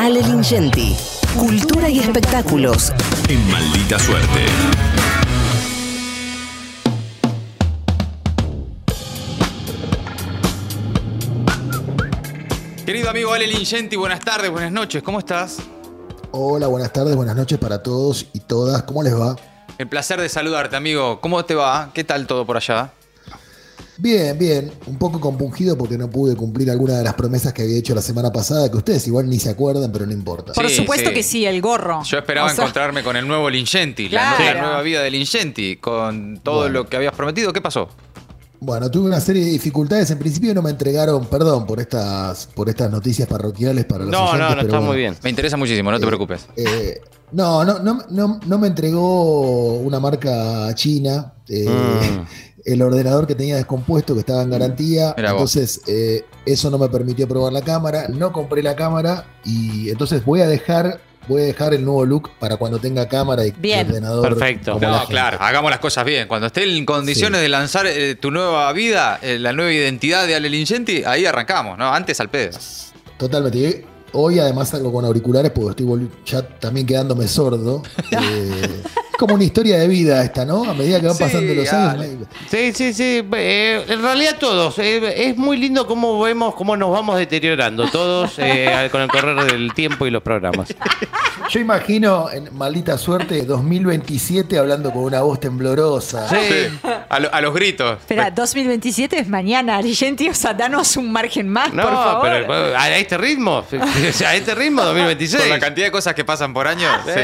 Ale Lingenti. Cultura y espectáculos. En maldita suerte. Querido amigo Ale Lingenti, buenas tardes, buenas noches, ¿cómo estás? Hola, buenas tardes, buenas noches para todos y todas. ¿Cómo les va? El placer de saludarte, amigo. ¿Cómo te va? ¿Qué tal todo por allá? Bien, bien. Un poco compungido porque no pude cumplir alguna de las promesas que había hecho la semana pasada, que ustedes igual ni se acuerdan, pero no importa. Por Sí, supuesto sí. que sí, el gorro. Yo esperaba O sea, encontrarme con el nuevo Lingenti, la, Claro. nue- la nueva vida de Lingenti, con todo Bueno. lo que habías prometido. ¿Qué pasó? Bueno, tuve una serie de dificultades. En principio no me entregaron, perdón por estas, por estas noticias parroquiales para los No, oyentes, no, no pero está bueno. muy bien. Me interesa muchísimo, no te Eh, preocupes. Eh, no, no, no, no, no me entregó una marca china. eh, Mm. El ordenador que tenía descompuesto, que estaba en garantía. Entonces, eh, eso no me permitió probar la cámara. No compré la cámara. Y entonces voy a dejar. Voy a dejar el nuevo look para cuando tenga cámara y Bien. ordenador. Perfecto. No, claro, hagamos las cosas bien. Cuando esté en condiciones Sí. de lanzar eh, tu nueva vida, eh, la nueva identidad de Ale Lingenti, ahí arrancamos, ¿no? Antes al pedo. Totalmente. Y Hoy además salgo con auriculares porque estoy ya también quedándome sordo. Es como una historia de vida esta, ¿no? A medida que van Sí, pasando los años. Sí, sí, sí. eh, en realidad todos. eh, es muy lindo cómo vemos cómo nos vamos deteriorando todos eh, con el correr del tiempo y los programas. Yo imagino en maldita suerte 2027 hablando con una voz temblorosa. Sí. A, lo- a los gritos. Espera, 2027 es mañana, Argenti, o sea, danos un margen más, No, por favor. pero a este ritmo, a este ritmo 2026. Con la cantidad de cosas que pasan por año, sí,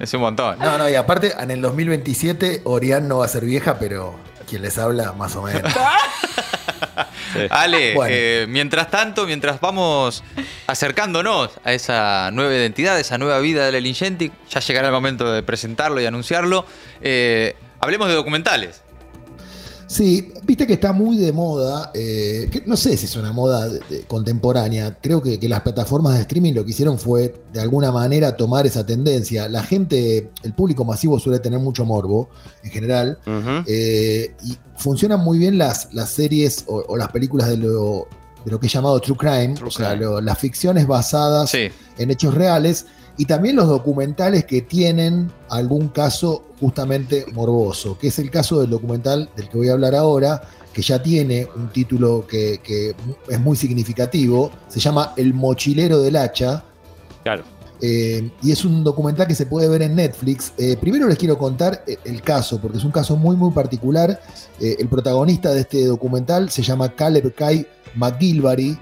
es un montón. No, no, y aparte en el 2027 Orián no va a ser vieja, pero quien les habla más o menos. Ale, Bueno. eh, mientras tanto, mientras vamos acercándonos a esa nueva identidad, a esa nueva vida de la Lingenti, ya llegará el momento de presentarlo y anunciarlo. eh, hablemos de documentales. Sí, viste que está muy de moda, eh, que no sé si es una moda de- de- contemporánea, creo que, que las plataformas de streaming lo que hicieron fue de alguna manera tomar esa tendencia. La gente, el público masivo suele tener mucho morbo en general, eh, y funcionan muy bien las, las series o, o las películas de lo, de lo que es llamado True Crime, True o sea, crime. lo- las ficciones basadas Sí, en hechos reales y también los documentales que tienen algún caso justamente morboso, que es el caso del documental del que voy a hablar ahora, que ya tiene un título que, que es muy significativo, se llama El mochilero del hacha, Claro. eh, y es un documental que se puede ver en Netflix. Eh, primero les quiero contar eh, el caso, porque es un caso muy, muy particular. Eh, el protagonista de este documental se llama Caleb Kai McGilvary.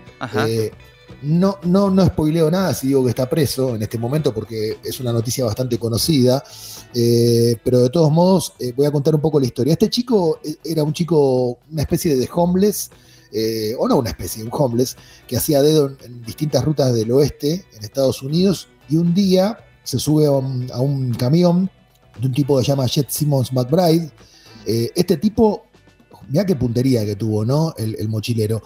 No, no, no spoileo nada si digo que está preso en este momento porque es una noticia bastante conocida. Eh, pero de todos modos, eh, voy a contar un poco la historia. Este chico eh, era un chico, una especie de homeless, o no una especie, un homeless, que hacía dedo en, distintas rutas del oeste en Estados Unidos. Y un día se sube a un, camión de un tipo que se llama Jet Simmons McBride. Este tipo, mira qué puntería que tuvo, ¿no? El mochilero.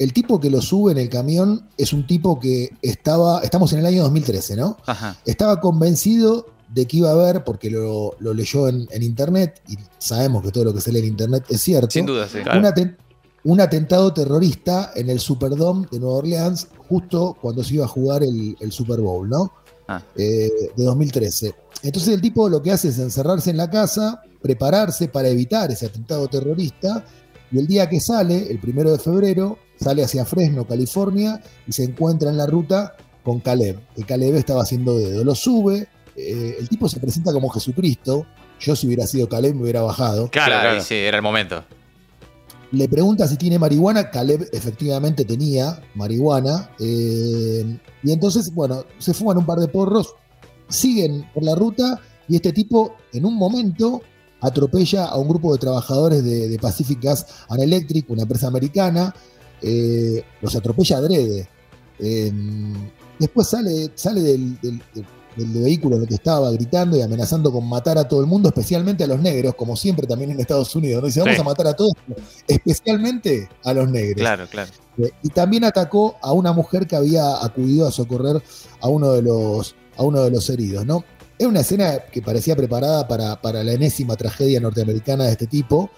El tipo que lo sube en el camión es un tipo que estaba, estamos en el año 2013, ¿no? ajá. Estaba convencido de que iba a haber, porque lo, lo leyó en, en internet, y sabemos que todo lo que se lee en internet es cierto, Sin duda, sí. un, aten- un atentado terrorista en el Superdome de Nueva Orleans, justo cuando se iba a jugar el, el Super Bowl, ¿no? Ah. Eh, de 2013. Entonces el tipo lo que hace es encerrarse en la casa, prepararse para evitar ese atentado terrorista, y el día que sale, el primero de febrero, sale hacia Fresno, California, y se encuentra en la ruta con Caleb, que Caleb estaba haciendo dedo. Lo sube, eh, el tipo se presenta como Jesucristo, yo si hubiera sido Caleb me hubiera bajado. Claro, Claro, y claro. sí, era el momento. Le pregunta si tiene marihuana, Caleb efectivamente tenía marihuana, eh, y entonces, bueno, se fuman un par de porros, siguen por la ruta, y este tipo en un momento atropella a un grupo de trabajadores de, de Pacific Gas and Electric, una empresa americana, eh, los atropella adrede. Eh, después sale, sale del, del- del- del vehículo en el que estaba gritando y amenazando con matar a todo el mundo, especialmente a los negros, como siempre también en Estados Unidos. ¿no? Dice, vamos Sí. a matar a todos, especialmente a los negros. Claro, claro. Eh, Y también atacó a una mujer que había acudido a socorrer a uno de los, a uno de los heridos, ¿no? Era una escena que parecía preparada para, para la enésima tragedia norteamericana de este tipo,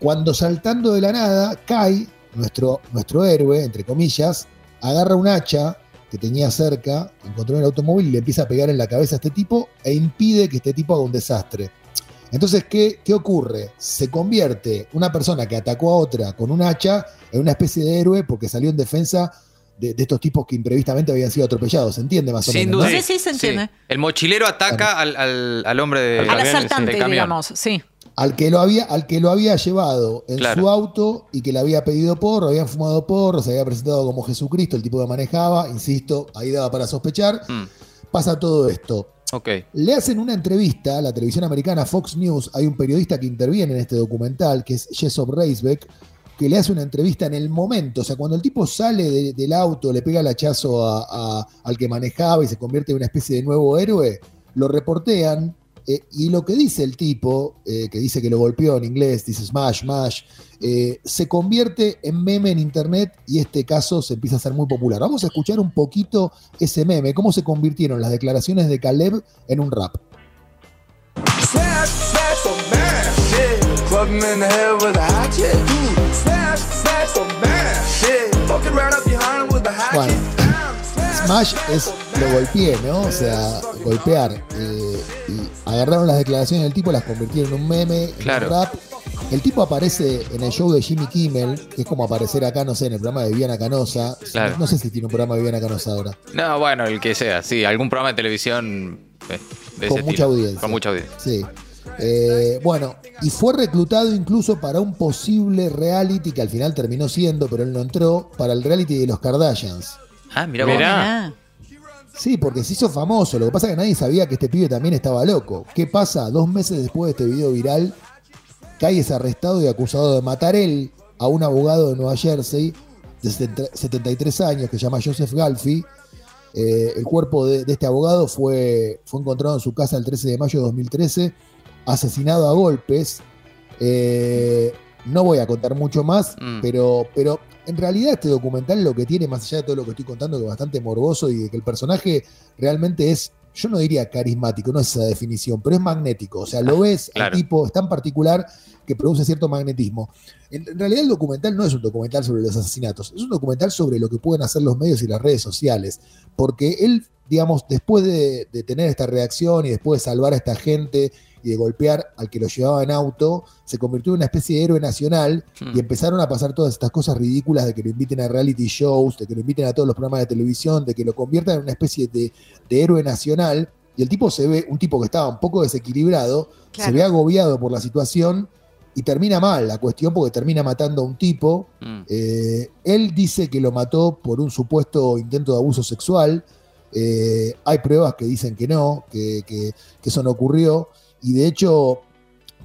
cuando saltando de la nada, Kai, nuestro, nuestro héroe, entre comillas, agarra un hacha, que tenía cerca, encontró en el automóvil y le empieza a pegar en la cabeza a este tipo e impide que este tipo haga un desastre. Entonces, ¿qué, ¿qué ocurre? Se convierte una persona que atacó a otra con un hacha en una especie de héroe porque salió en defensa de, de estos tipos que imprevistamente habían sido atropellados. ¿Se entiende más o Sin menos? duda. no? Sí, sí, se entiende. El mochilero ataca al, al- al hombre de, Al asaltante, digamos, sí. Al que, lo había, al que lo había llevado en Claro. su auto y que le había pedido porro, habían fumado porro, se había presentado como Jesucristo, el tipo que manejaba, insisto, ahí daba para sospechar. Mm, Pasa todo esto. Le hacen una entrevista a la televisión americana Fox News. Hay un periodista que interviene en este documental, que es Jessup Reisbeck, que le hace una entrevista en el momento. O sea, cuando el tipo sale de- del auto, le pega el hachazo a- a- al que manejaba y se convierte en una especie de nuevo héroe, lo reportean. Eh, y lo que dice el tipo, eh, que dice que lo golpeó en inglés, dice smash, smash, eh, se convierte en meme en internet y este caso se empieza a hacer muy popular. Vamos a escuchar un poquito ese meme, cómo se convirtieron las declaraciones de Caleb en un rap. Smash, smash the man, shit. Club him in the head with a hatchet. Smash, smash. Fucking right up behind him with a hatchet. Bueno. Smash es lo golpeé, ¿no? O sea, golpear. eh, y agarraron las declaraciones del tipo, las convirtieron en un meme, en Claro. un rap. El tipo aparece en el show de Jimmy Kimmel, que es como aparecer acá, no sé, en el programa de Viviana Canosa. Claro. No, no sé si tiene un programa de Viviana Canosa ahora. No, bueno, el que sea, sí, algún programa de televisión eh, de Con ese mucha estilo. audiencia. Con mucha audiencia. Sí. Eh, bueno, y fue reclutado incluso para un posible reality que al final terminó siendo, pero él no entró, para el reality de los Kardashians. Ah, mira vos. Mirá. Sí, porque se hizo famoso. Lo que pasa es que nadie sabía que este pibe también estaba loco. ¿Qué pasa? Dos meses después de este video viral, Kai es arrestado y acusado de matar él a un abogado de Nueva Jersey de 70 73 años que se llama Joseph Galfi. Eh, el cuerpo de, de este abogado fue, fue encontrado en su casa el 13 de mayo de 2013, asesinado a golpes. Eh, no voy a contar mucho más, Mm. pero, pero en realidad este documental lo que tiene, más allá de todo lo que estoy contando, que es bastante morboso y de que el personaje realmente es, yo no diría carismático, no es esa definición, pero es magnético. O sea, lo ves, claro. el tipo es tan particular que produce cierto magnetismo. En, en realidad el documental no es un documental sobre los asesinatos, es un documental sobre lo que pueden hacer los medios y las redes sociales, porque él, digamos, después de, de tener esta reacción y después de salvar a esta gente y de golpear al que lo llevaba en auto, se convirtió en una especie de héroe nacional Hmm. y empezaron a pasar todas estas cosas ridículas de que lo inviten a reality shows, de que lo inviten a todos los programas de televisión, de que lo conviertan en una especie de, de héroe nacional. Y el tipo se ve, un tipo que estaba un poco desequilibrado, Claro. se ve agobiado por la situación y termina mal la cuestión porque termina matando a un tipo. Mm. Eh, él dice que lo mató por un supuesto intento de abuso sexual. Eh, hay pruebas que dicen que no, que, eso no ocurrió. Y de hecho,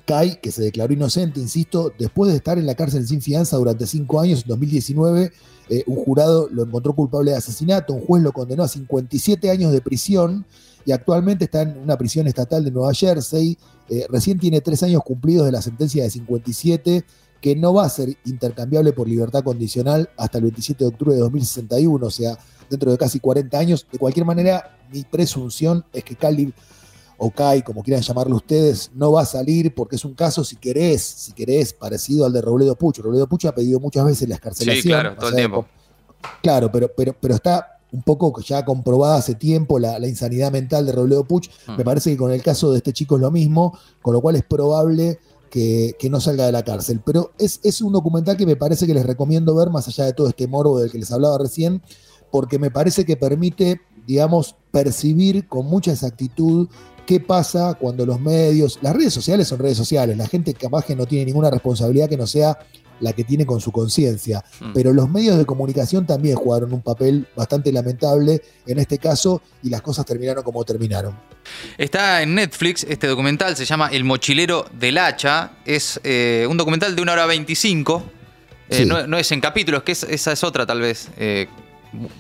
Kai, que se declaró inocente, insisto, después de estar en la cárcel sin fianza durante cinco años, en 2019, eh, un jurado lo encontró culpable de asesinato, un juez lo condenó a 57 años de prisión y actualmente está en una prisión estatal de Nueva Jersey. Eh, recién tiene tres años cumplidos de la sentencia de 57, que no va a ser intercambiable por libertad condicional hasta el 27 de octubre de 2061, o sea, dentro de casi 40 años. De cualquier manera, mi presunción es que Cali o Kai, como quieran llamarlo ustedes, no va a salir porque es un caso, si querés, si querés, parecido al de Robledo Pucho. Robledo Pucho ha pedido muchas veces la escarcelación. Sí, claro, todo el tiempo. Claro, pero, pero, pero está un poco ya comprobada hace tiempo la, la insanidad mental de Robledo Puch. Mm. Me parece que con el caso de este chico es lo mismo, con lo cual es probable que, no salga de la cárcel. Pero es, es un documental que me parece que les recomiendo ver, más allá de todo este morbo del que les hablaba recién, porque me parece que permite, digamos, percibir con mucha exactitud qué pasa cuando los medios, las redes sociales son redes sociales, la gente capaz que no tiene ninguna responsabilidad que no sea la que tiene con su conciencia, Mm. pero los medios de comunicación también jugaron un papel bastante lamentable en este caso y las cosas terminaron como terminaron. Está en Netflix este documental, se llama El mochilero del hacha. Es eh, un documental de una hora 25. Eh, Sí. no, no es en capítulos, que es- esa es otra tal vez, eh,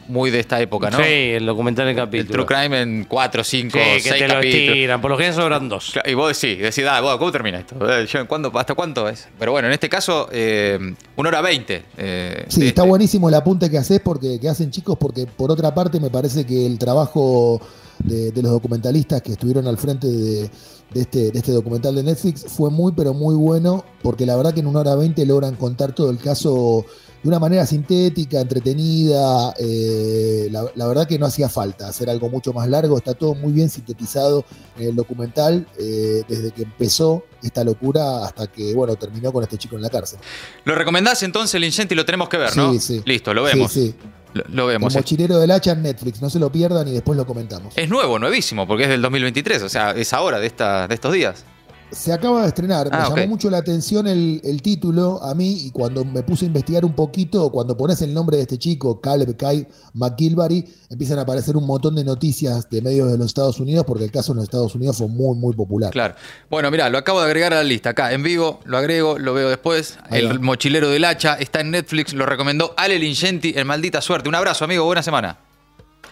muy de esta época, ¿no? Sí, el documental en El capítulo. True Crime en 4, 5, Sí, 6 que te lo capítulos. estiran. Por lo general sobran dos. Y vos decís, decís, ah, bueno, ¿cómo termina esto? Eh, yo, ¿cuándo, ¿Hasta cuánto es? Pero bueno, en este caso, eh, una hora 20. eh, Sí, está este. buenísimo el apunte que haces porque que hacen chicos, porque por otra parte me parece que el trabajo de, de los documentalistas que estuvieron al frente de, de este, de este documental de Netflix fue muy pero muy bueno, porque la verdad que en una hora veinte logran contar todo el caso de una manera sintética, entretenida. eh, la, la verdad que no hacía falta hacer algo mucho más largo. Está todo muy bien sintetizado en el documental, eh, desde que empezó esta locura hasta que, bueno, terminó con este chico en la cárcel. ¿Lo recomendás entonces, el Ingenti? Lo tenemos que ver, ¿no? Sí, sí. Listo, lo vemos. Sí, sí. Lo, lo vemos. El mochilero del hacha en Netflix. No se lo pierdan y después lo comentamos. Es nuevo, nuevísimo, porque es del 2023, o sea, es ahora, de, esta, de estos días. Se acaba de estrenar, me Ah, llamó mucho la atención el, el título a mí y cuando me puse a investigar un poquito, cuando pones el nombre de este chico, Caleb Kai McGilvary, empiezan a aparecer un montón de noticias de medios de los Estados Unidos porque el caso en los Estados Unidos fue muy, muy popular. Claro. Bueno, mira, lo acabo de agregar a la lista. Acá en vivo, lo agrego, lo veo después. Ahí va. El mochilero del hacha está en Netflix, lo recomendó Ale Lingenti en Maldita Suerte. Un abrazo, amigo, buena semana.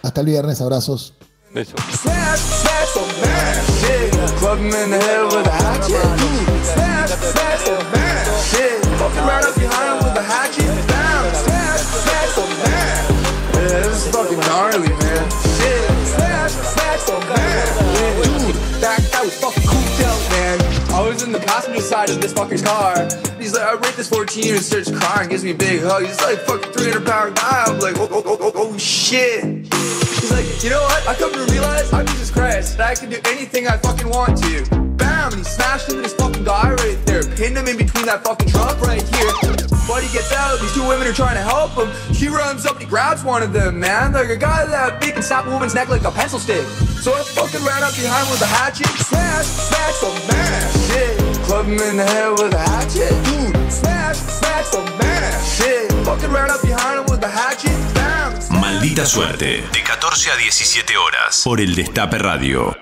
Hasta el viernes, abrazos. A hatchet. Smash, smash, so. Fucking right up behind with a. Yeah, this is fucking gnarly, man. Yeah, smash, smash, so dude, that guy was fucking man. I was in the passenger side of this fucking car. He's like, I rate this 14 and starts crying, gives me a big hug. He's like, fucking 300 pound guy. I'm like, oh, oh, oh, oh, oh shit. He's like, you know what? I come to realize I'm Jesus Christ. That I can do anything I fucking want to. Bam! And he smashed into this fucking guy right there. Pinned him in between that fucking truck right here. He gets out. These two women are trying to help him. He runs up and he grabs one of them, man. Like a guy that big can snap a woman's neck like a pencil stick. So I fucking ran up behind with a hatchet. Smash, smash, so mash. Yeah. Club him in the head with a hatchet. Dude, smash, smash, so mash. Yeah. Fucking ran up behind him with a hatchet. Maldita suerte. De 14 a 17 horas. Por el Destape Radio.